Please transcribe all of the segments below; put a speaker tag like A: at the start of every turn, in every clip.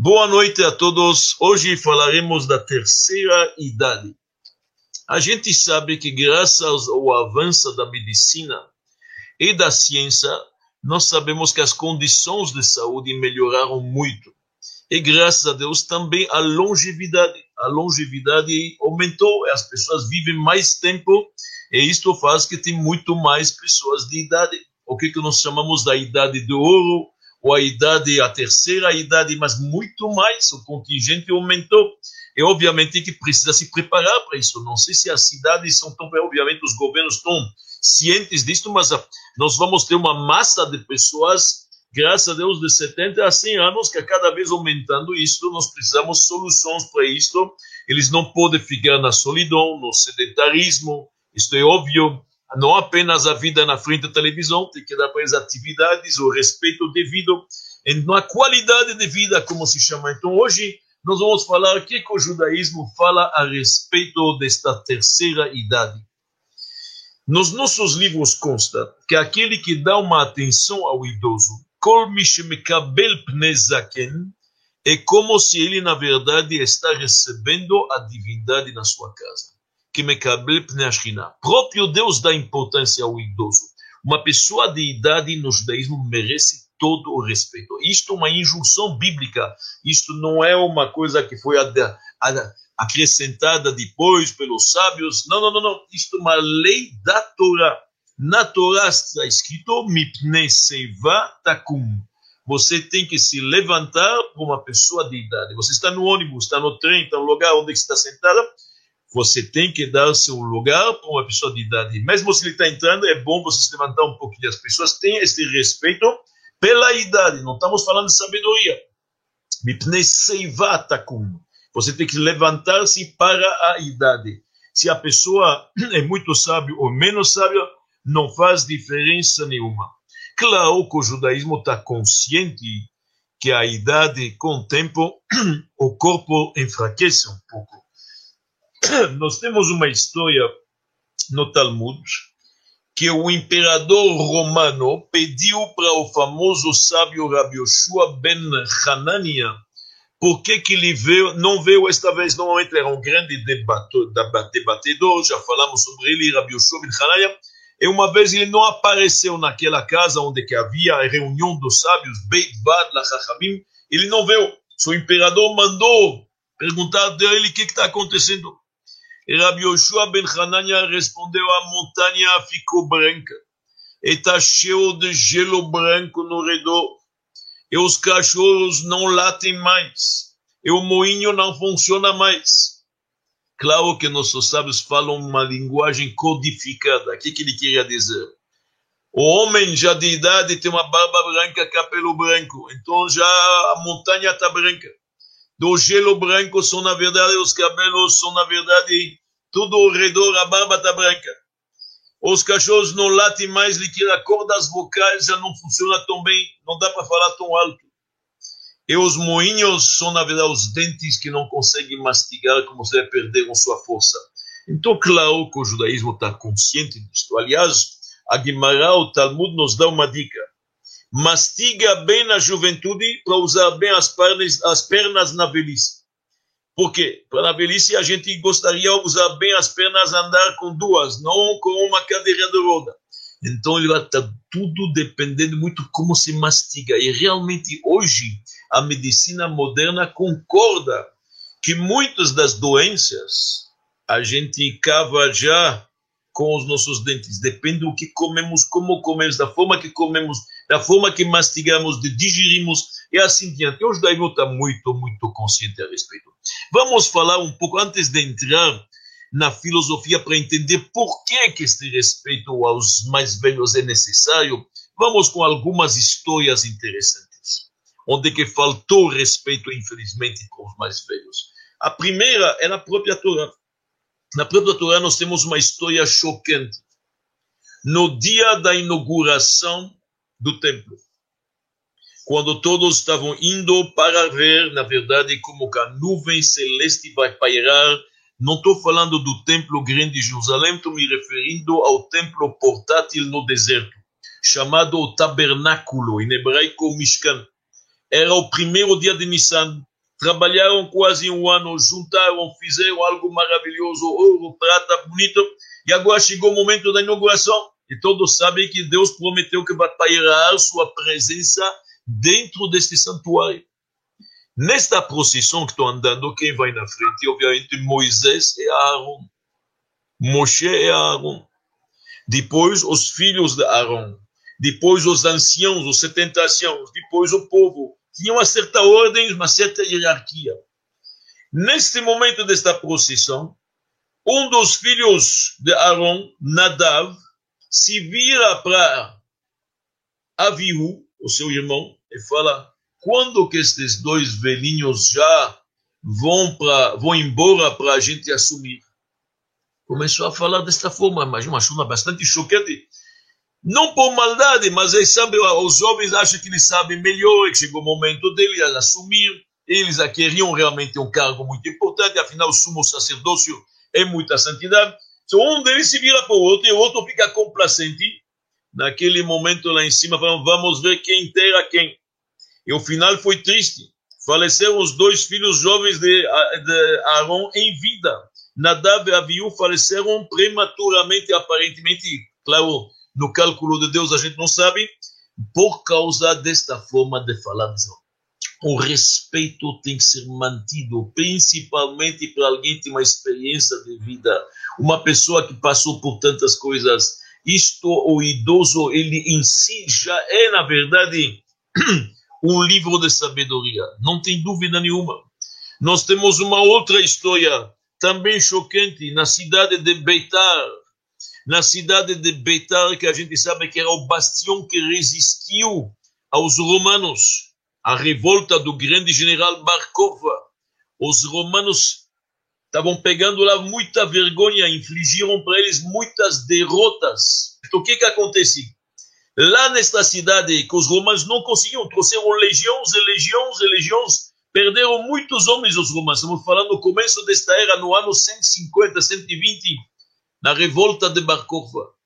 A: Boa noite a todos. Hoje falaremos da terceira idade. A gente sabe que, graças ao avanço da medicina e da ciência, nós sabemos que as condições de saúde melhoraram muito. E graças a Deus também a longevidade. A longevidade aumentou, as pessoas vivem mais tempo e isto faz que tem muito mais pessoas de idade. O que, que nós chamamos da idade de ouro, ou a idade, a terceira idade, mas muito mais, o contingente aumentou. E obviamente que precisa se preparar para isso. Não sei se as cidades são tão, obviamente os governos estão cientes disso, mas nós vamos ter uma massa de pessoas, graças a Deus, de 70 a 100 anos, que cada vez aumentando isso, nós precisamos soluções para isso. Eles não podem ficar na solidão, no sedentarismo, isto é óbvio não apenas a vida na frente da televisão, tem que dar para as atividades o respeito devido na qualidade de vida, como se chama. Então, hoje, nós vamos falar o que, que o judaísmo fala a respeito desta terceira idade. Nos nossos livros consta que aquele que dá uma atenção ao idoso, kol mishmekabel pnezaken, é como se ele, na verdade, está recebendo a divindade na sua casa que Mekabel Pneashkina. Próprio Deus dá importância ao idoso. Uma pessoa de idade no judaísmo merece todo o respeito. Isto é uma injunção bíblica. Isto não é uma coisa que foi acrescentada depois pelos sábios. Não, não, não, não. Isto é uma lei da Torá. Na Torá está escrito Mipne Seiva Takum. Você tem que se levantar para uma pessoa de idade. Você está no ônibus, está no trem, está no lugar onde está sentada você tem que dar seu lugar para uma pessoa de idade. Mesmo se ele está entrando, é bom você se levantar um pouquinho. As pessoas têm esse respeito pela idade. Não estamos falando de sabedoria. Você tem que levantar-se para a idade. Se a pessoa é muito sábio ou menos sábia, não faz diferença nenhuma. Claro que o judaísmo está consciente que a idade, com o tempo, o corpo enfraquece um pouco. nós temos uma história no Talmud que o imperador romano pediu para o famoso sábio Rabi Yoshua ben Hanania. Por que, ele veio, não veio esta vez, normalmente era um grande debatedor, já falamos sobre ele, Rabi Yoshua ben Hanania, e uma vez ele não apareceu naquela casa onde que havia a reunião dos sábios, Beit Vad Lachachamim, ele não veio, o imperador mandou perguntar dele o que está acontecendo. E Rabi Yoshua ben Hanania respondeu: a montanha ficou branca. E está cheio de gelo branco no redor. E os cachorros não latem mais. E o moinho não funciona mais. Claro que nossos sábios falam uma linguagem codificada. O que, que ele queria dizer? O homem já de idade tem uma barba branca, cabelo branco. Então já a montanha está branca do gelo branco são, na verdade, os cabelos são, na verdade, tudo ao redor, a barba está branca. Os cachorros não latem mais, que a cor das vocais já não funciona tão bem, não dá para falar tão alto. E os moinhos são, na verdade, os dentes que não conseguem mastigar, como se perderam sua força. Então, claro que o judaísmo está consciente disso. Aliás, a Guimarães, o Talmud, nos dá uma dica mastiga bem na juventude para usar bem as pernas, as pernas na velhice. Por quê? Para na velhice a gente gostaria de usar bem as pernas, andar com duas, não com uma cadeira de roda. Então ele vai estar tudo dependendo muito como se mastiga. E realmente hoje a medicina moderna concorda que muitas das doenças a gente cava já com os nossos dentes. Depende do que comemos, como comemos, da forma que comemos da forma que mastigamos, de digerimos e assim diante. O judaísmo está muito, muito consciente a respeito. Vamos falar um pouco, antes de entrar na filosofia para entender por que, que este respeito aos mais velhos é necessário, vamos com algumas histórias interessantes, onde que faltou respeito, infelizmente, com os mais velhos. A primeira é na própria Torá. Na própria Torá nós temos uma história chocante. No dia da inauguração do templo. Quando todos estavam indo para ver, na verdade, como que a nuvem celeste vai pairar, não estou falando do templo grande de Jerusalém, estou me referindo ao templo portátil no deserto, chamado o tabernáculo, em hebraico Mishkan. Era o primeiro dia de Nissan, trabalharam quase um ano, juntaram, fizeram algo maravilhoso, ouro, prata, bonito, e agora chegou o momento da inauguração. E todos sabem que Deus prometeu que vai pairar sua presença dentro deste santuário. Nesta procissão que estou andando, quem vai na frente? Obviamente Moisés e Aaron. Moshe e Aaron. Depois os filhos de Aaron. Depois os anciãos, os setenta anciãos. Depois o povo. Tinha uma certa ordem, uma certa hierarquia. Neste momento desta procissão, um dos filhos de Aaron, Nadav, se vira para Avihu, o seu irmão, e fala: quando que estes dois velhinhos já vão para vão embora para a gente assumir? Começou a falar desta forma, mas uma chuna bastante chocante. Não por maldade, mas eles sabem, os jovens acham que eles sabem melhor, que chegou o momento deles assumir. Eles queriam realmente um cargo muito importante, afinal, o sumo sacerdócio é muita santidade. Então, um deles se vira para o outro e o outro fica complacente. Naquele momento lá em cima, falando, vamos ver quem terá quem. E o final foi triste. Faleceram os dois filhos jovens de, de Aaron em vida. Nadav e Abiú faleceram prematuramente, aparentemente, claro, no cálculo de Deus a gente não sabe, por causa desta forma de falar. O respeito tem que ser mantido, principalmente para alguém que tem uma experiência de vida, uma pessoa que passou por tantas coisas. Isto, o idoso, ele em si já é, na verdade, um livro de sabedoria, não tem dúvida nenhuma. Nós temos uma outra história também chocante na cidade de Beitar, na cidade de Beitar, que a gente sabe que era o bastião que resistiu aos romanos, a revolta do grande general Barkova. Os romanos estavam pegando lá muita vergonha, infligiram para eles muitas derrotas. Então, o que que acontece? Lá nesta cidade, que os romanos não conseguiam, trouxeram legiões e legiões e legiões, perderam muitos homens os romanos. Estamos falando no começo desta era, no ano 150, 120, na revolta de Barkova.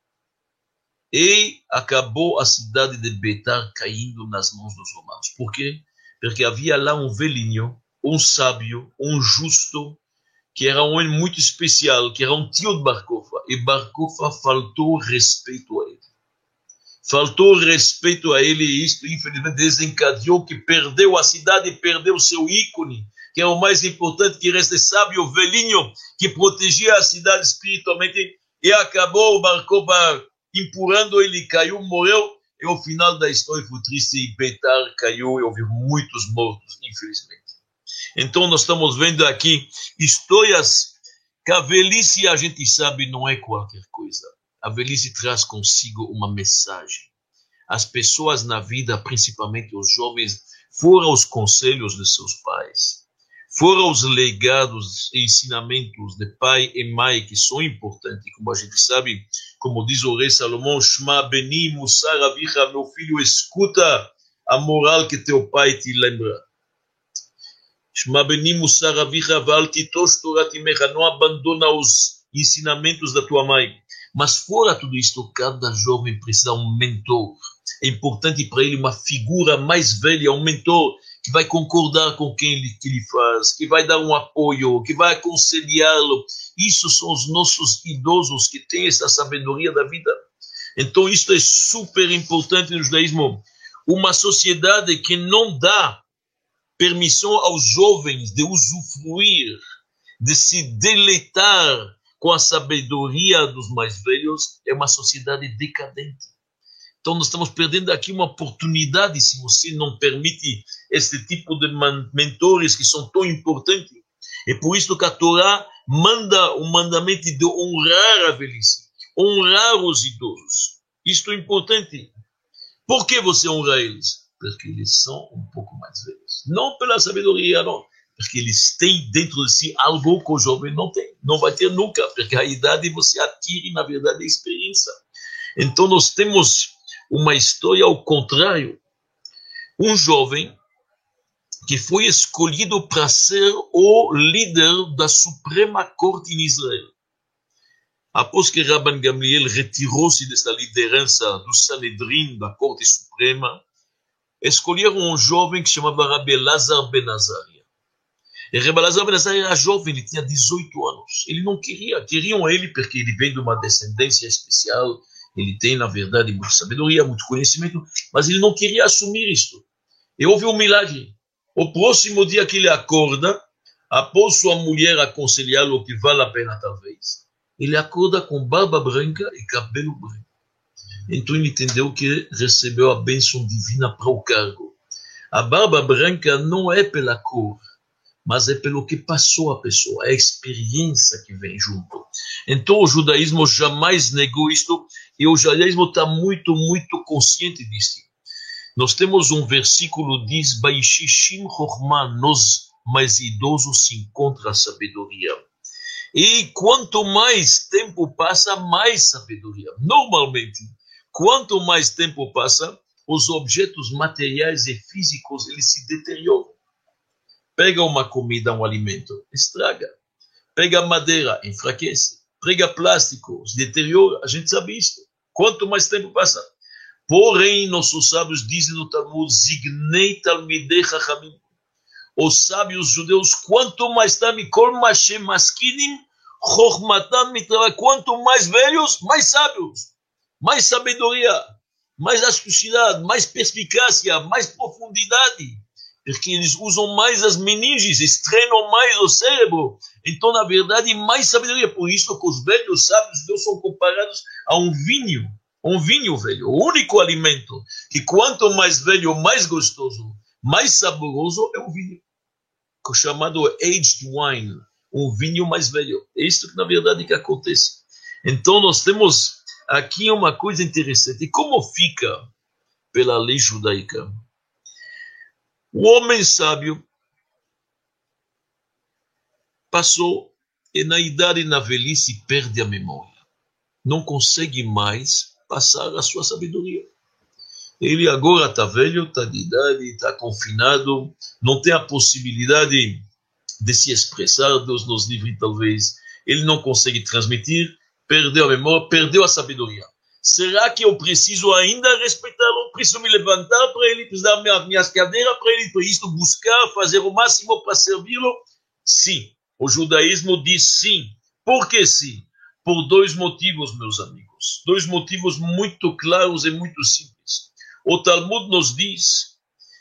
A: E acabou a cidade de Betar caindo nas mãos dos romanos. Por quê? Porque havia lá um velhinho, um sábio, um justo, que era um homem muito especial, que era um tio de Barkova. E Barkova faltou respeito a ele faltou respeito a ele e isto, infelizmente, desencadeou que perdeu a cidade e perdeu seu ícone, que é o mais importante, que resta sábio velhinho que protegia a cidade espiritualmente e acabou o empurrando ele, caiu, morreu. E o final da história foi triste e Betar caiu e houve muitos mortos, infelizmente. Então nós estamos vendo aqui histórias que a velhice a gente sabe não é qualquer coisa a velhice traz consigo uma mensagem. As pessoas na vida, principalmente os jovens, foram os conselhos de seus pais, foram os legados e ensinamentos de pai e mãe que são importantes, como a gente sabe, como diz o rei Salomão, Shma beni musar avicha, meu filho, escuta a moral que teu pai te lembra. Shma beni musar avicha, val titosh torat não abandona os ensinamentos da tua mãe. Mas fora tudo isto, cada jovem precisa de um mentor. É importante para ele uma figura mais velha, um mentor que vai concordar com quem ele, que ele faz, que vai dar um apoio, que vai aconselhá-lo. Isso são os nossos idosos que têm essa sabedoria da vida. Então, isso é super importante no judaísmo. Uma sociedade que não dá permissão aos jovens de usufruir, de se deleitar com a sabedoria dos mais velhos, é uma sociedade decadente. Então, nós estamos perdendo aqui uma oportunidade se você não permite este tipo de mentores que são tão importantes. É por isso que a Torá manda o mandamento de honrar a velhice, honrar os idosos. Isto é importante. Por que você honra eles? Porque eles são um pouco mais velhos. Não pela sabedoria, não porque eles têm dentro de si algo que o jovem não tem, não vai ter nunca, porque a idade você adquire, na verdade, a experiência. Então, nós temos uma história ao contrário. Um jovem que foi escolhido para ser o líder da Suprema Corte em Israel. Após que Rabban Gamliel retirou-se dessa liderança do Sanedrin, da Corte Suprema, escolheram um jovem que chamava Rabbi Lazar Ben Azaria. E Rebalazar Benazar era jovem, ele tinha 18 anos. Ele não queria, queriam ele porque ele vem de uma descendência especial, ele tem, na verdade, muita sabedoria, muito conhecimento, mas ele não queria assumir isto. E houve um milagre. O próximo dia que ele acorda, após sua mulher aconselhá-lo que vale a pena talvez, ele acorda com barba branca e cabelo branco. Então ele entendeu que recebeu a bênção divina para o cargo. A barba branca não é pela cor, mas é pelo que passou a pessoa, é a experiência que vem junto. Então o judaísmo jamais negou isto e o judaísmo está muito, muito consciente disso. Nós temos um versículo diz: Baishishim Chokhmah, nos mais idosos se encontra a sabedoria. E quanto mais tempo passa, mais sabedoria. Normalmente, quanto mais tempo passa, os objetos materiais e físicos eles se deterioram. Pega uma comida, um alimento, estraga. Pega madeira, enfraquece. Pega plástico, se deteriora. A gente sabe isso. Quanto mais tempo passa. Porém, nossos sábios dizem no Talmud, Zignei Talmidei Chachamim. Os sábios judeus, quanto mais Tamikol Mashem Maskinim, Chochmatam Quanto mais velhos, mais sábios. Mais sabedoria, mais astucidade, mais perspicácia, mais profundidade porque eles usam mais as meninges, treinam mais o cérebro. Então, na verdade, mais sabedoria. Por isso que os velhos sábios Deus são comparados a um vinho, um vinho velho, o único alimento que quanto mais velho, mais gostoso, mais saboroso é o vinho, é chamado aged wine, um vinho mais velho. É isso que na verdade que acontece. Então nós temos aqui uma coisa interessante. Como fica pela lei judaica? O homem sábio passou e na idade e na velhice perde a memória. Não consegue mais passar a sua sabedoria. Ele agora está velho, está de idade, está confinado, não tem a possibilidade de se expressar, Deus nos livre talvez. Ele não consegue transmitir, perdeu a memória, perdeu a sabedoria. Será que eu preciso ainda respeitá-lo? Preciso me levantar para ele, preciso dar minha, minhas cadeiras para ele, para isto buscar, fazer o máximo para servi-lo? Sim. O judaísmo diz sim. Por que sim? Por dois motivos, meus amigos. Dois motivos muito claros e muito simples. O Talmud nos diz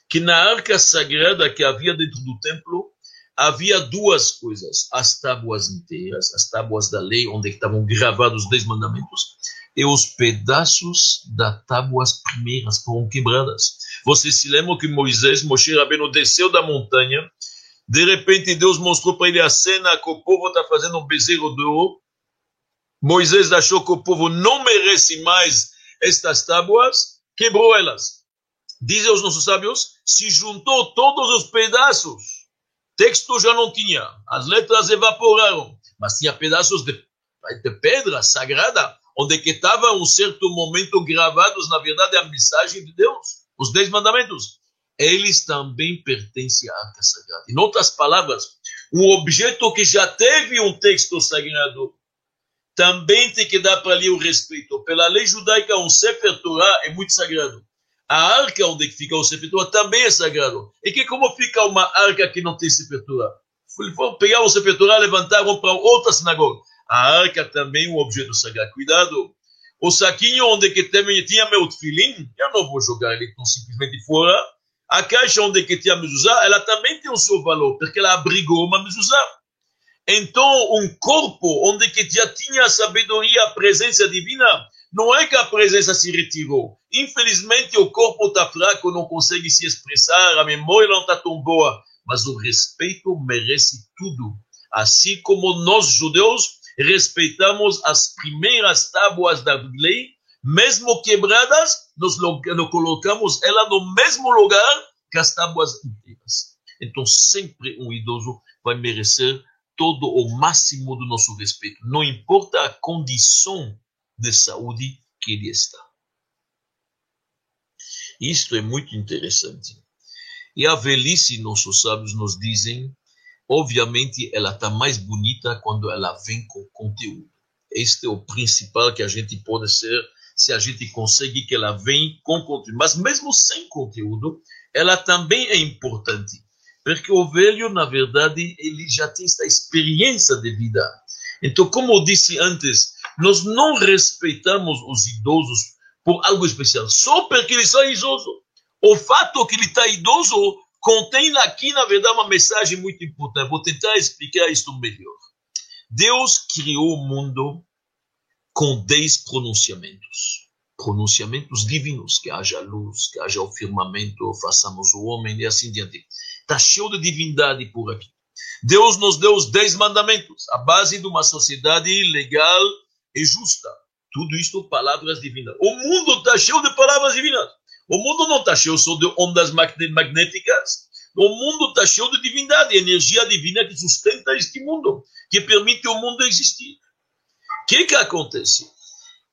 A: que na arca sagrada que havia dentro do templo, havia duas coisas: as tábuas inteiras, as tábuas da lei, onde estavam gravados os dez mandamentos, e os pedaços das tábuas primeiras foram quebradas. Você se lembra que Moisés, Moshe Rabbeinu, desceu da montanha, de repente Deus mostrou para ele a cena que o povo está fazendo um bezerro de ouro. Moisés achou que o povo não merece mais estas tábuas, quebrou elas. Dizem os nossos sábios, se juntou todos os pedaços. Texto já não tinha, as letras evaporaram, mas tinha pedaços de, de pedra sagrada onde que estava um certo momento gravados, na verdade, a mensagem de Deus, os dez mandamentos. Eles também pertencem à arca sagrada. Em outras palavras, um objeto que já teve um texto sagrado também tem que dar para ali o respeito. Pela lei judaica, um Sefer Torah é muito sagrado. A arca onde fica o Sefer Torah também é sagrado. E que como fica uma arca que não tem Sefer Torah? Foram pegar o Sefer Torah, levantaram para outra sinagoga. A arca também é um objeto sagrado. Cuidado. O saquinho onde que tinha meu tefilim, eu não vou jogar ele tão simplesmente fora. A caixa onde que tinha mezuzá, ela também tem o seu valor, porque ela abrigou uma mezuzá. Então, um corpo onde que já tinha a sabedoria, a presença divina, não é que a presença se retirou. Infelizmente, o corpo está fraco, não consegue se expressar, a memória não está tão boa. Mas o respeito merece tudo. Assim como nós, judeus, respeitamos as primeiras tábuas da lei, mesmo quebradas, nós, colocamos ela no mesmo lugar que as tábuas inteiras. Então, sempre um idoso vai merecer todo o máximo do nosso respeito, não importa a condição de saúde que ele está. Isto é muito interessante. E a velhice, nossos sábios nos dizem, Obviamente, ela está mais bonita quando ela vem com conteúdo. Este é o principal que a gente pode ser, se a gente consegue que ela venha com conteúdo. Mas mesmo sem conteúdo, ela também é importante. Porque o velho, na verdade, ele já tem esta experiência de vida. Então, como eu disse antes, nós não respeitamos os idosos por algo especial, só porque ele está idoso. O fato que ele está idoso contém aqui, na verdade, uma mensagem muito importante. Vou tentar explicar isso melhor. Deus criou o mundo com dez pronunciamentos. Pronunciamentos divinos, que haja luz, que haja o firmamento, façamos o homem e assim diante. Está cheio de divindade por aqui. Deus nos deu os dez mandamentos, a base de uma sociedade legal e justa. Tudo isto palavras divinas. O mundo está cheio de palavras divinas. O mundo não está cheio só de ondas magnéticas. O mundo está cheio de divindade, energia divina que sustenta este mundo, que permite o mundo existir. O que, que acontece?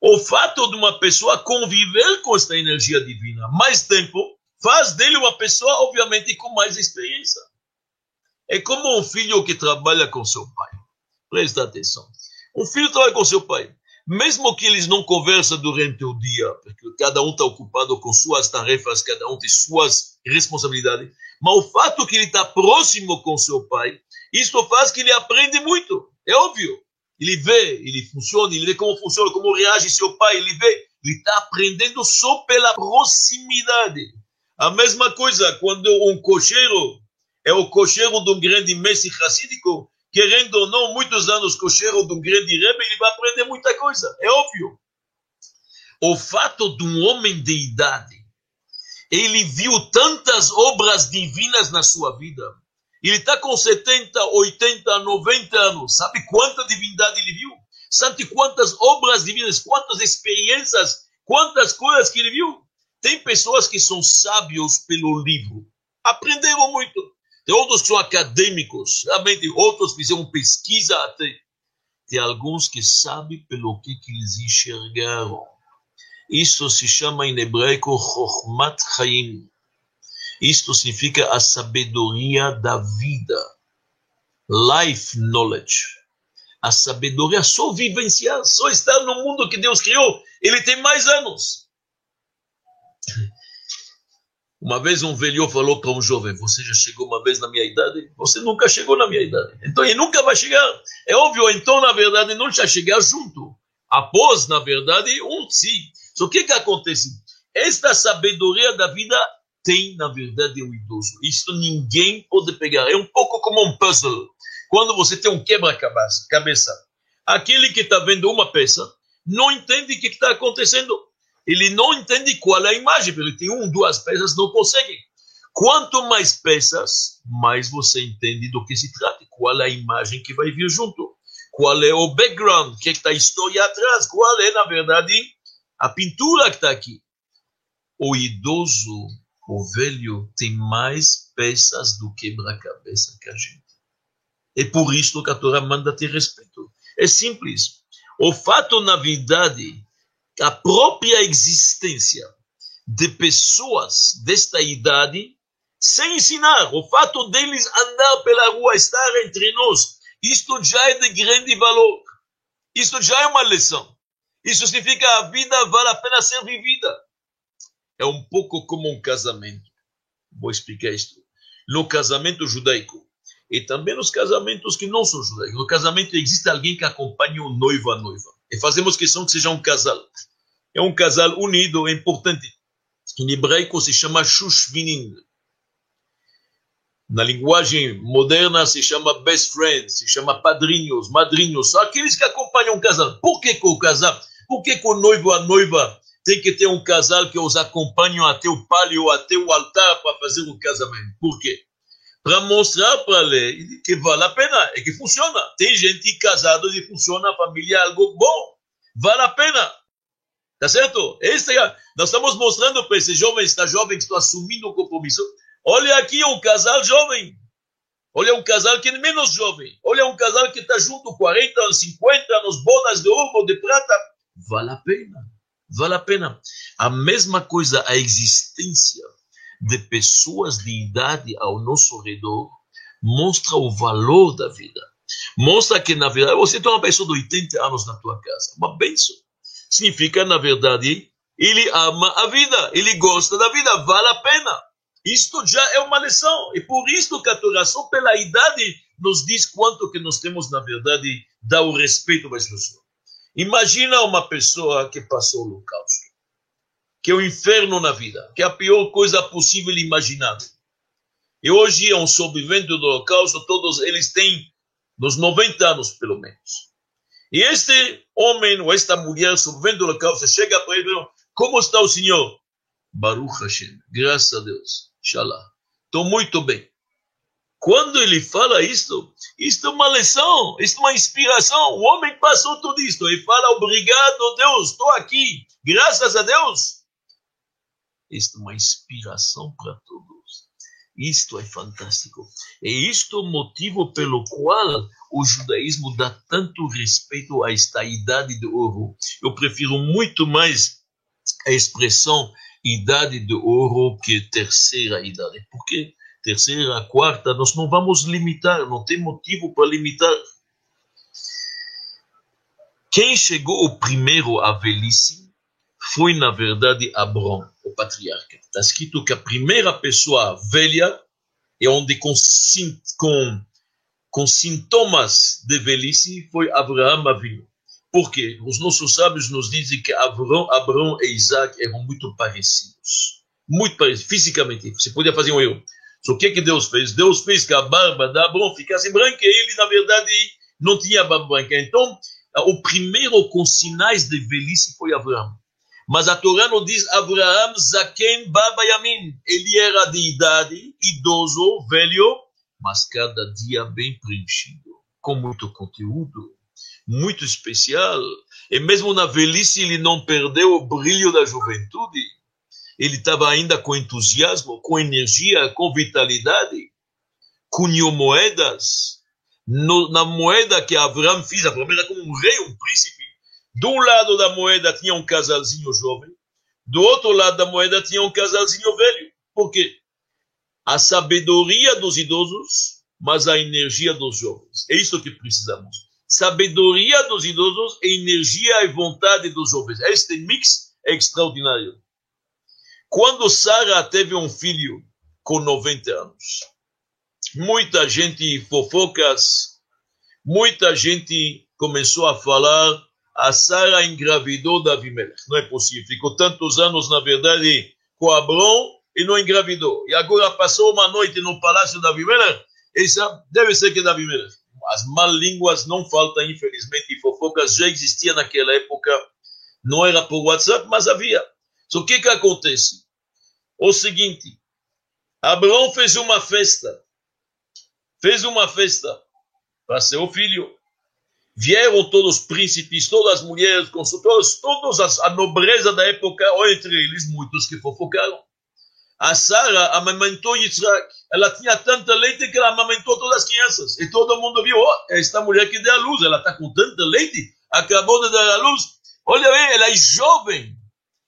A: O fato de uma pessoa conviver com esta energia divina mais tempo faz dele uma pessoa, obviamente, com mais experiência. É como um filho que trabalha com seu pai. Presta atenção. Um filho trabalha com seu pai. Mesmo que eles não conversam durante o dia, porque cada um está ocupado com suas tarefas, cada um tem suas responsabilidades, mas o fato que ele está próximo com seu pai, isso faz que ele aprende muito. É óbvio. Ele vê, ele funciona, ele vê como funciona, como reage seu pai, ele vê, ele está aprendendo só pela proximidade. A mesma coisa quando um cocheiro é o cocheiro de um grande mestre racídico, querendo ou não, muitos anos cocheiro de um grande rebe, ele vai aprender muita coisa, é óbvio. O fato de um homem de idade, ele viu tantas obras divinas na sua vida, ele está com 70, 80, 90 anos, sabe quanta divindade ele viu? Sabe quantas obras divinas, quantas experiências, quantas coisas que ele viu? Tem pessoas que são sábios pelo livro, aprenderam muito. Tem outros que são acadêmicos, realmente outros fizeram pesquisa até. Tem alguns que sabem pelo que, que eles enxergaram. Isso se chama em hebraico Chochmat Chaim. Isto significa a sabedoria da vida. Life knowledge. A sabedoria só vivenciar, só estar no mundo que Deus criou. Ele tem mais anos. Uma vez um velho falou para um jovem: Você já chegou uma vez na minha idade? Você nunca chegou na minha idade. Então ele nunca vai chegar. É óbvio, então, na verdade, não já chegar junto. Após, na verdade, um sim. Só que o que acontece? Esta sabedoria da vida tem, na verdade, o idoso. Isso ninguém pode pegar. É um pouco como um puzzle. Quando você tem um quebra-cabeça, aquele que está vendo uma peça não entende o que está acontecendo ele não entende qual é a imagem, porque tem um, duas peças, não consegue. Quanto mais peças, mais você entende do que se trata, qual é a imagem que vai vir junto, qual é o background, o que é está a história atrás, qual é, na verdade, a pintura que está aqui. O idoso, o velho, tem mais peças do quebra-cabeça que a gente. É por isso que a Torá manda ter respeito. É simples. O fato, na verdade, a própria existência de pessoas desta idade sem ensinar. O fato deles andar pela rua, estar entre nós, isto já é de grande valor. Isto já é uma lição. Isso significa que a vida vale a pena ser vivida. É um pouco como um casamento. Vou explicar isto. No casamento judaico, e também nos casamentos que não são judaicos. No casamento existe alguém que acompanha o noivo a noiva. E fazemos questão que seja um casal é um casal unido, é importante. Em hebraico se chama Shushvinin. Na linguagem moderna se chama best friends, se chama padrinhos, madrinhos, aqueles que acompanham o casal. Por que, que o casal? Por que, que o noivo a noiva tem que ter um casal que os acompanha até o palio, até o altar para fazer o casamento? Por quê? Para mostrar para ele que vale a pena e que funciona. Tem gente casada e funciona, a família é algo bom. Vale a pena. Tá certo? Esse é, nós estamos mostrando para esse jovem, está jovem que está assumindo o compromisso. Olha aqui um casal jovem. Olha um casal que é menos jovem. Olha um casal que está junto 40 anos, 50 anos, bodas de ouro, de prata. Vale a pena. Vale a pena. A mesma coisa, a existência de pessoas de idade ao nosso redor mostra o valor da vida. Mostra que, na verdade, você tem uma pessoa de 80 anos na tua casa. Uma bênção significa, na verdade, ele ama a vida, ele gosta da vida, vale a pena. Isto já é uma lição. E por isso que a Torá, só pela idade, nos diz quanto que nós temos, na verdade, dar o respeito às pessoas. Imagina uma pessoa que passou o holocausto, que é o inferno na vida, que é a pior coisa possível e imaginável. E hoje é um sobrevivente do holocausto, todos eles têm nos 90 anos, pelo menos. E este homem ou esta mulher sobrevivente do holocausto chega para ele e como está o senhor? Baruch Hashem, graças a Deus, Shalom. Estou muito bem. Quando ele fala isto, isto é uma lição, isto é uma inspiração. O homem passou tudo isto. Ele fala, obrigado, Deus, estou aqui, graças a Deus. Isto é uma inspiração para todos. Isto é fantástico. E isto é o motivo pelo qual o judaísmo dá tanto respeito a esta idade de ouro. Eu prefiro muito mais a expressão idade de ouro que terceira idade. Por quê? terceira, quarta, nós não vamos limitar, não tem motivo para limitar. Quem chegou o primeiro à velhice foi, na verdade, Abrão, o patriarca. Está escrito que a primeira pessoa velha é onde com, com, com sintomas de velhice foi Abraão Avinu. Por quê? Os nossos sábios nos dizem que Abraão, Abraão e Isaac eram muito parecidos. Muito parecidos, fisicamente. Você podia fazer um erro. So, o que que Deus fez? Deus fez que a barba da Abraão ficasse branca e ele, na verdade, não tinha barba branca. Então, o primeiro com sinais de velhice foi Abraão. Mas a Torá não diz Abraão Zaken Baba Yamin. Ele era de idade, idoso, velho, mas cada dia bem preenchido, com muito conteúdo, muito especial. E mesmo na velhice ele não perdeu o brilho da juventude ele estava ainda com entusiasmo, com energia, com vitalidade, cunhou moedas. No, na moeda que Abraão fez, Abraão era como um rei, um príncipe. De um lado da moeda tinha um casalzinho jovem, do outro lado da moeda tinha um casalzinho velho. Por quê? A sabedoria dos idosos, mas a energia dos jovens. É isso que precisamos. Sabedoria dos idosos e energia e vontade dos jovens. Este mix é extraordinário. Quando Sara teve um filho com 90 anos, muita gente fofocas, muita gente começou a falar a Sara engravidou da Abimelech. Não é possível. Ficou tantos anos, na verdade, com Abrão e não engravidou. E agora passou uma noite no palácio da Abimelech. Isso deve ser que é Abimelech. As mal línguas não faltam, infelizmente, e fofocas já existiam naquela época. Não era por WhatsApp, mas havia. Só que que acontece? O seguinte, Abraão fez uma festa, fez uma festa para seu filho. Vieram todos os príncipes, todas as mulheres, consultores, todos as, a nobreza da época, ou entre eles muitos que fofocaram. A Sara amamentou Yitzhak. Ela tinha tanta leite que ela amamentou todas as crianças. E todo mundo viu, oh, esta mulher que deu a luz, ela está com tanta leite, acabou de dar a luz. Olha bem, ela é jovem.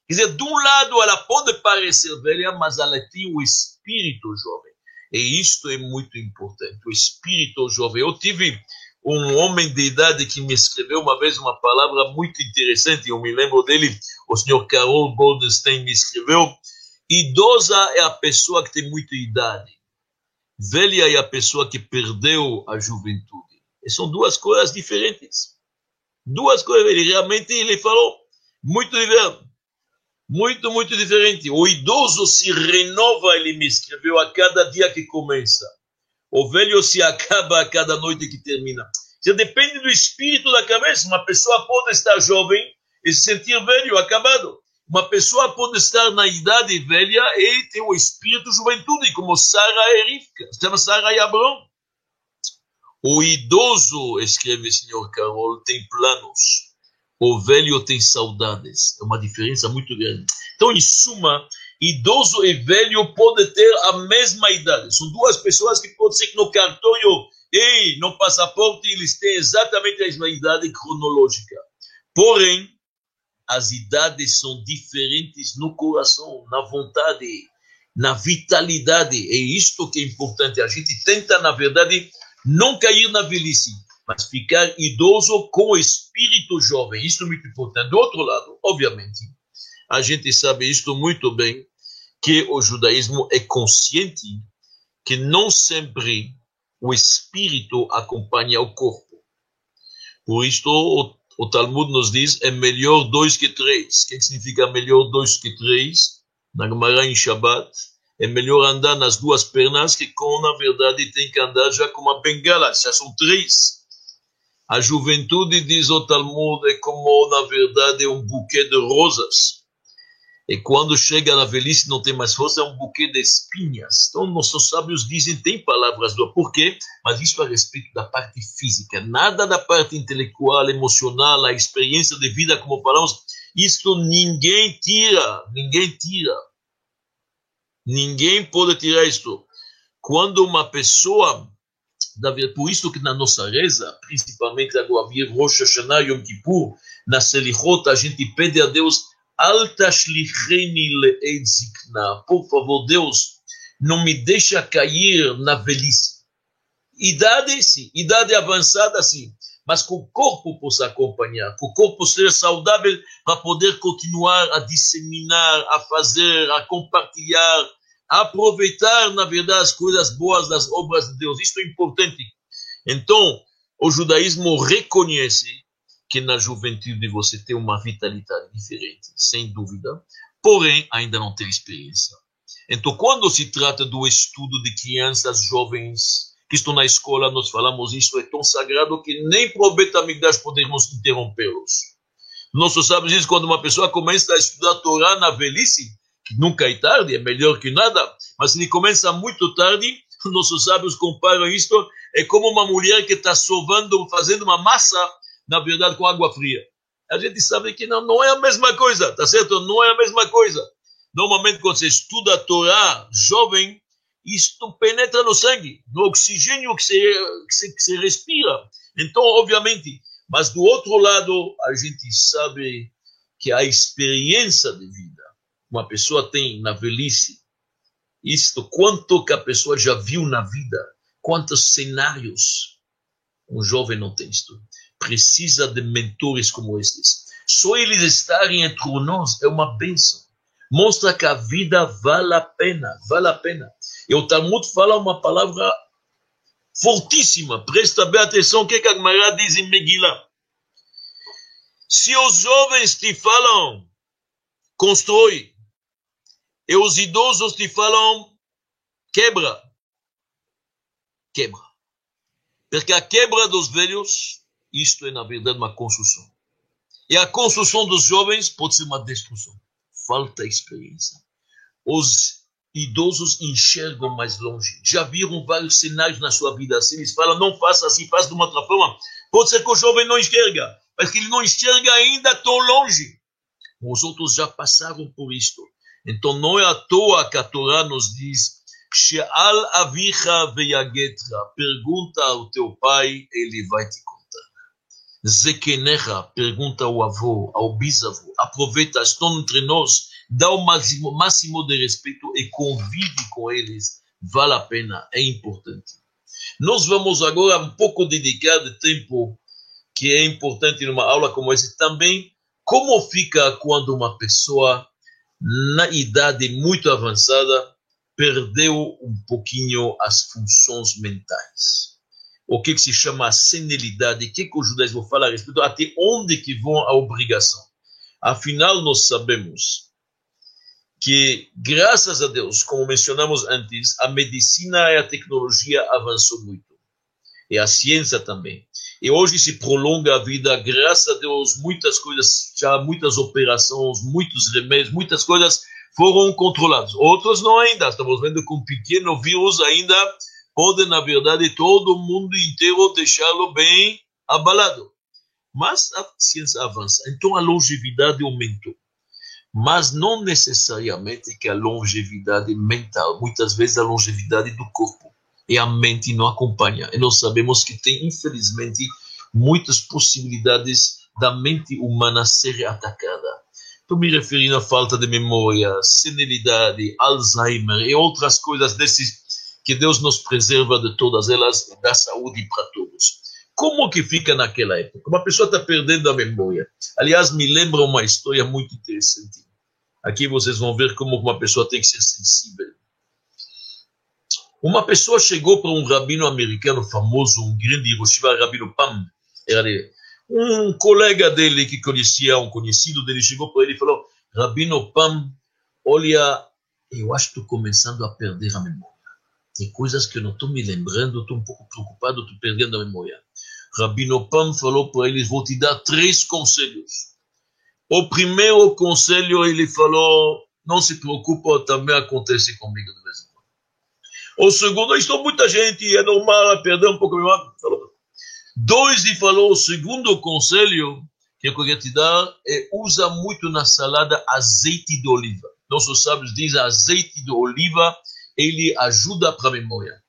A: Quer dizer, de um lado ela pode parecer velha, mas ela tem o espírito jovem. E isto é muito importante, o espírito jovem. Eu tive um homem de idade que me escreveu uma vez uma palavra muito interessante, eu me lembro dele, o senhor Carol Goldenstein me escreveu, idosa é a pessoa que tem muita idade, velha é a pessoa que perdeu a juventude. E são duas coisas diferentes. Duas coisas, ele realmente ele falou muito diferente muito, muito diferente. O idoso se renova, ele me escreveu, a cada dia que começa. O velho se acaba a cada noite que termina. Já depende do espírito da cabeça. Uma pessoa pode estar jovem e se sentir velho, acabado. Uma pessoa pode estar na idade velha e ter o espírito juventude, como Sara e Rivka. Chama Sara e Abrão. O idoso, escreve o senhor Carol, tem planos o velho tem saudades. É uma diferença muito grande. Então, em suma, idoso e velho podem ter a mesma idade. São duas pessoas que pode ser que no cartório e no passaporte eles têm exatamente a mesma idade cronológica. Porém, as idades são diferentes no coração, na vontade, na vitalidade. É isto que é importante. A gente tenta, na verdade, não cair na velhice mas ficar idoso com o espírito jovem. Isso é muito importante. Do outro lado, obviamente, a gente sabe isto muito bem, que o judaísmo é consciente que não sempre o espírito acompanha o corpo. Por isto, o, o Talmud nos diz, é melhor dois que três. O que significa melhor dois que três? Na Gemara em Shabbat, é melhor andar nas duas pernas que com, na verdade, tem que andar já com uma bengala, já são três. A juventude, diz o Talmud, é como, na verdade, um buquê de rosas. E quando chega na velhice não tem mais força, é um buquê de espinhas. Então, nossos sábios dizem, tem palavras do Por quê? Mas isso a respeito da parte física. Nada da parte intelectual, emocional, a experiência de vida, como falamos, isso ninguém tira, ninguém tira. Ninguém pode tirar isto. Quando uma pessoa, por isso que na nossa reza, principalmente agora, Rosh Hashanah, Yom Kippur, na Selichot, a gente pede a Deus Por favor, Deus, não me deixa cair na velhice. Idade, sim. Idade avançada, sim. Mas que o corpo possa acompanhar, que o corpo seja saudável para poder continuar a disseminar, a fazer, a compartilhar, a aproveitar, na verdade, as coisas boas das obras de Deus. Isso é importante. Então, o judaísmo reconhece que na juventude você tem uma vitalidade diferente, sem dúvida, porém ainda não tem experiência. Então, quando se trata do estudo de crianças jovens que estão na escola, nós falamos isso é tão sagrado que nem para o Betamigdash podemos interrompê-los. Nós só sabemos isso quando uma pessoa começa a estudar a Torá na velhice, que nunca é tarde, é melhor que nada, mas se ele começa muito tarde, nossos sábios comparam isto, é como uma mulher que está sovando, fazendo uma massa na verdade, com água fria. A gente sabe que não, não é a mesma coisa, tá certo? Não é a mesma coisa. Normalmente, quando você estuda a Torá jovem, isto penetra no sangue, no oxigênio que você, que você, que respira. Então, obviamente, mas do outro lado, a gente sabe que a experiência de vida, uma pessoa tem na velhice, isto, quanto que a pessoa já viu na vida, quantos cenários um jovem não tem isto precisa de mentores como estes. Só eles estarem entre nós é uma bênção. Mostra que a vida vale a pena, vale a pena. E o Talmud fala uma palavra fortíssima. Presta bem atenção o que a Gemara diz em Megillah. Se os jovens te falam, constrói. E os idosos te falam, quebra. Quebra. Porque a quebra dos velhos isto é, na verdade, uma construção. E a construção dos jovens pode ser uma destruição. Falta experiência. Os idosos enxergam mais longe. Já viram vários sinais na sua vida assim. Eles falam, não faça assim, faça de uma outra forma. Pode ser que o jovem não enxerga, mas que ele não enxerga ainda tão longe. Os outros já passaram por isto. Então não é à toa que a Torá nos diz She'al avicha veyagetra. Pergunta ao teu pai, ele vai te Zekenecha, pergunta ao avô, ao bisavô, aproveita, estão entre nós, dá o máximo, máximo de respeito e convive com eles, vale a pena, é importante. Nós vamos agora um pouco dedicar de tempo, que é importante numa aula como essa, também como fica quando uma pessoa, na idade muito avançada, perdeu um pouquinho as funções mentais o que, que se chama a senilidade, o que, que o judaísmo fala a respeito, até onde que vão a obrigação. Afinal, nós sabemos que, graças a Deus, como mencionamos antes, a medicina e a tecnologia avançou muito. E a ciência também. E hoje se prolonga a vida, graças a Deus, muitas coisas, já muitas operações, muitos remédios, muitas coisas foram controladas. Outras não ainda. Estamos vendo que um pequeno vírus ainda pode, na verdade, todo mundo inteiro deixá-lo bem abalado. Mas a ciência avança, então a longevidade aumentou. Mas não necessariamente que a longevidade mental, muitas vezes a longevidade do corpo e a mente não acompanha. E nós sabemos que tem, infelizmente, muitas possibilidades da mente humana ser atacada. Estou me referindo à falta de memória, senilidade, Alzheimer e outras coisas desses que Deus nos preserva de todas elas e dá saúde para todos. Como que fica naquela época? Uma pessoa está perdendo a memória. Aliás, me lembra uma história muito interessante. Aqui vocês vão ver como uma pessoa tem que ser sensível. Uma pessoa chegou para um rabino americano famoso, um grande Hiroshima, Rabino Pam, era um colega dele que conhecia, um conhecido dele, chegou para ele e falou, Rabino Pam, olha, eu acho que estou começando a perder a memória. Tem coisas que eu não estou me lembrando, estou um pouco preocupado, estou perdendo a memória. Rabino Pam falou para eles, vou te dar três conselhos. O primeiro conselho, ele falou, não se preocupa, também acontece comigo de vez em quando. O segundo, estou muita gente, é normal perder um pouco a memória. Dois, ele falou, o segundo conselho que eu queria te dar é usa muito na salada azeite de oliva. Nossos sábios dizem azeite de oliva, ele ajuda para a memória.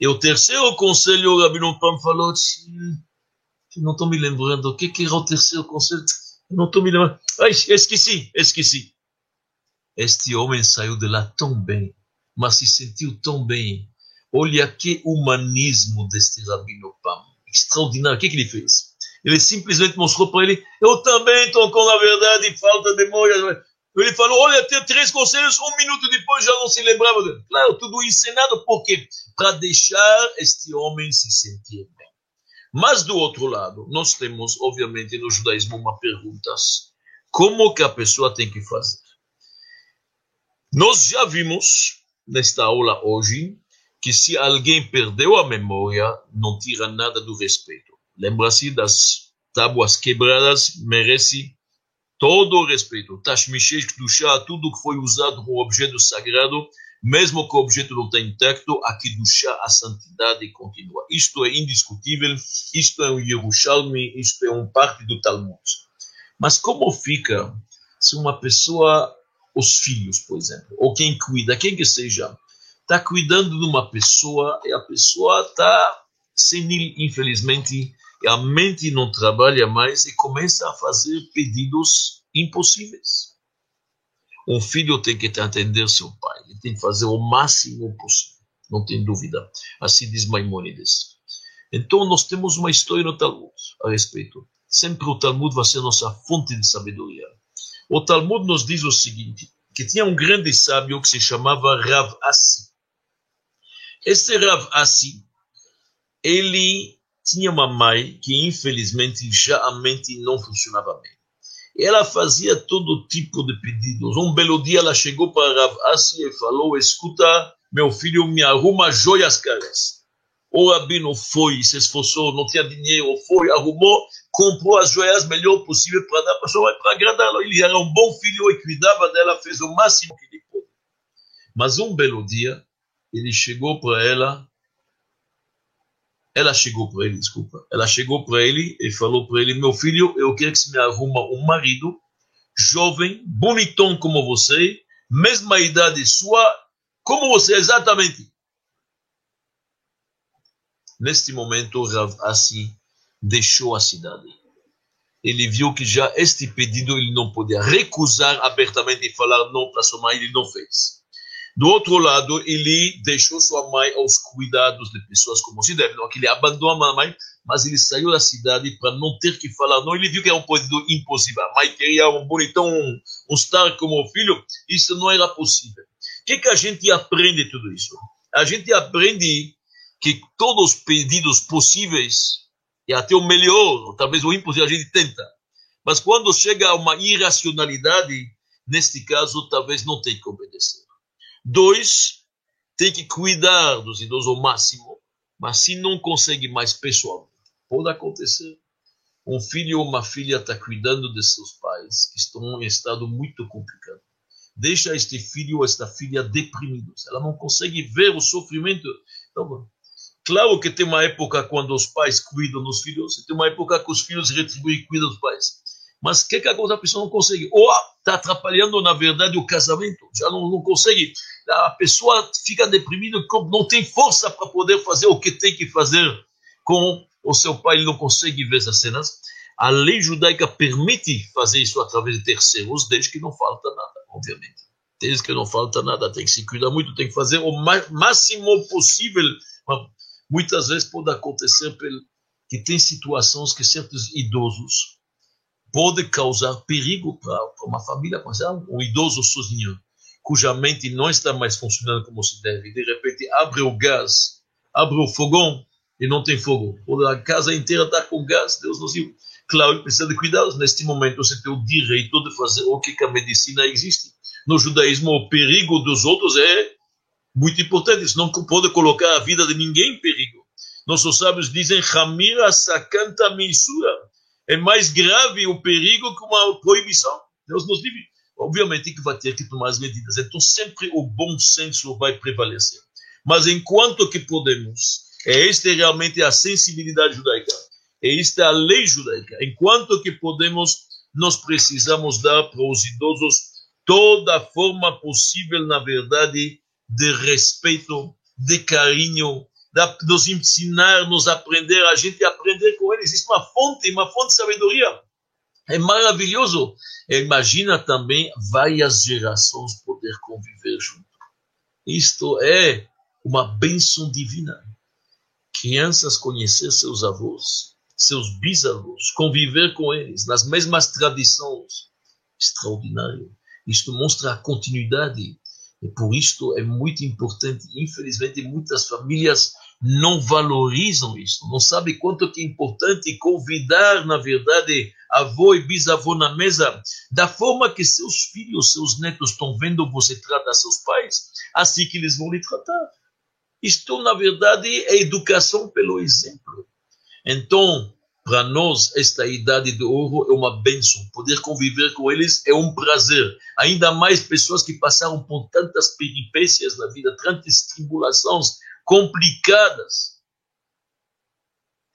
A: E o terceiro conselho, o Rabino Pam falou, não estou me lembrando, o que, que era o terceiro conselho? Não estou me lembrando. Ai, esqueci, esqueci. Este homem saiu de lá tão bem, mas se sentiu tão bem. Olha que humanismo deste Rabino Pam. Extraordinário. O que, que ele fez? Ele simplesmente mostrou para ele: Eu também estou com, na verdade, falta de memória. Ele falou: Olha, tem três conselhos, um minuto depois já não se lembrava. Claro, tudo ensinado, por quê? Para deixar este homem se sentir bem. Mas do outro lado, nós temos, obviamente, no judaísmo uma pergunta: como que a pessoa tem que fazer? Nós já vimos nesta aula hoje que se alguém perdeu a memória, não tira nada do respeito. Lembra-se das tábuas quebradas, merece todo o respeito. Tashmishesh Kedushá, tudo que foi usado como objeto sagrado, mesmo que o objeto não tenha intacto, a Kedushá, a santidade continua. Isto é indiscutível, isto é um Yerushalmi, isto é um parte do Talmud. Mas como fica se uma pessoa, os filhos, por exemplo, ou quem cuida, quem que seja, está cuidando de uma pessoa e a pessoa está senil, infelizmente, a mente não trabalha mais e começa a fazer pedidos impossíveis. Um filho tem que atender seu pai, ele tem que fazer o máximo possível, não tem dúvida. Assim diz Maimônides. Então, nós temos uma história no Talmud a respeito. Sempre o Talmud vai ser nossa fonte de sabedoria. O Talmud nos diz o seguinte: que tinha um grande sábio que se chamava Rav Assi. Esse Rav Assi, ele tinha uma mãe que infelizmente já a mente não funcionava bem. Ela fazia todo tipo de pedidos. Um belo dia ela chegou para Rav Assi e falou: Escuta, meu filho, me arruma joias caras. O rabino foi, se esforçou, não tinha dinheiro, foi, arrumou, comprou as joias melhor possível para dar para agradá-lo. Ele era um bom filho e cuidava dela, fez o máximo que ele pôde. Mas um belo dia, ele chegou para ela ela chegou para ele, desculpa. Ela chegou para ele e falou para ele: Meu filho, eu quero que você me arruma um marido jovem, bonitão como você, mesma idade sua, como você exatamente. Neste momento, Rav Assi deixou a cidade. Ele viu que já este pedido ele não podia recusar abertamente e falar não para sua mãe, ele não fez. Do outro lado, ele deixou sua mãe aos cuidados de pessoas como se deve. Não que ele abandonou a mãe, mas ele saiu da cidade para não ter que falar. Não, ele viu que era um pedido impossível. A mãe queria um bonitão, um, um star como filho. Isso não era possível. O que, que a gente aprende tudo isso? A gente aprende que todos os pedidos possíveis, e até o melhor, talvez o impossível, a gente tenta. Mas quando chega a uma irracionalidade, neste caso, talvez não tenha que obedecer. Dois, tem que cuidar dos idosos ao máximo, mas se não consegue mais pessoalmente, pode acontecer. Um filho ou uma filha está cuidando de seus pais, que estão em estado muito complicado. Deixa este filho ou esta filha deprimidos. Ela não consegue ver o sofrimento. Então, claro que tem uma época quando os pais cuidam dos filhos, tem uma época que os filhos retribuem e cuidam dos pais. Mas o que, que a pessoa não consegue? Ou está atrapalhando, na verdade, o casamento. Já não, não consegue a pessoa fica deprimida, não tem força para poder fazer o que tem que fazer com o seu pai, ele não consegue ver essas cenas. A lei judaica permite fazer isso através de terceiros, desde que não falta nada, obviamente. Desde que não falta nada, tem que se cuidar muito, tem que fazer o máximo possível. Muitas vezes pode acontecer que tem situações que certos idosos pode causar perigo para uma família, por exemplo, um idoso sozinho, cuja mente não está mais funcionando como se deve, de repente abre o gás, abre o fogão e não tem fogo, ou a casa inteira está com gás, Deus nos livre. Claro, ele precisa de cuidados. Neste momento, você tem o direito de fazer o que a medicina existe. No judaísmo, o perigo dos outros é muito importante. Isso não pode colocar a vida de ninguém em perigo. Nossos sábios dizem, Hamira sakanta misura. É mais grave o perigo que uma proibição. Deus nos livre. Obviamente que vai ter que tomar as medidas. Então, sempre o bom senso vai prevalecer. Mas enquanto que podemos, é esta realmente a sensibilidade judaica e esta é a lei judaica. Enquanto que podemos, nós precisamos dar para os idosos toda forma possível, na verdade, de respeito, de carinho, de nos ensinar, nos aprender, a gente aprender com eles. Existe uma fonte, uma fonte de sabedoria. É maravilhoso. Imagina também várias gerações poder conviver junto. Isto é uma bênção divina. Crianças conhecer seus avós, seus bisavós, conviver com eles nas mesmas tradições. Extraordinário. Isto mostra a continuidade. E por isto é muito importante. Infelizmente, muitas famílias não valorizam isso, não sabem quanto que é importante convidar, na verdade, avô e bisavô na mesa, da forma que seus filhos, seus netos estão vendo você tratar seus pais, assim que eles vão lhe tratar. Isto, na verdade, é educação pelo exemplo. Então, para nós, esta idade de ouro é uma bênção. Poder conviver com eles é um prazer. Ainda mais pessoas que passaram por tantas peripécias na vida, tantas tribulações complicadas.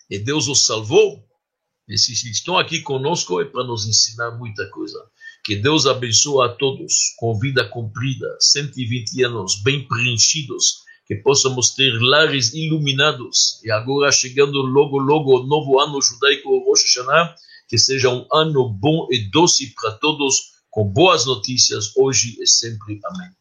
A: E Deus os salvou. E se estão aqui conosco é para nos ensinar muita coisa. Que Deus abençoe a todos com vida cumprida, 120 anos bem preenchidos que possamos ter lares iluminados. E agora, chegando logo, logo o novo ano judaico, Rosh Hashanah, que seja um ano bom e doce para todos, com boas notícias hoje e sempre. Amém.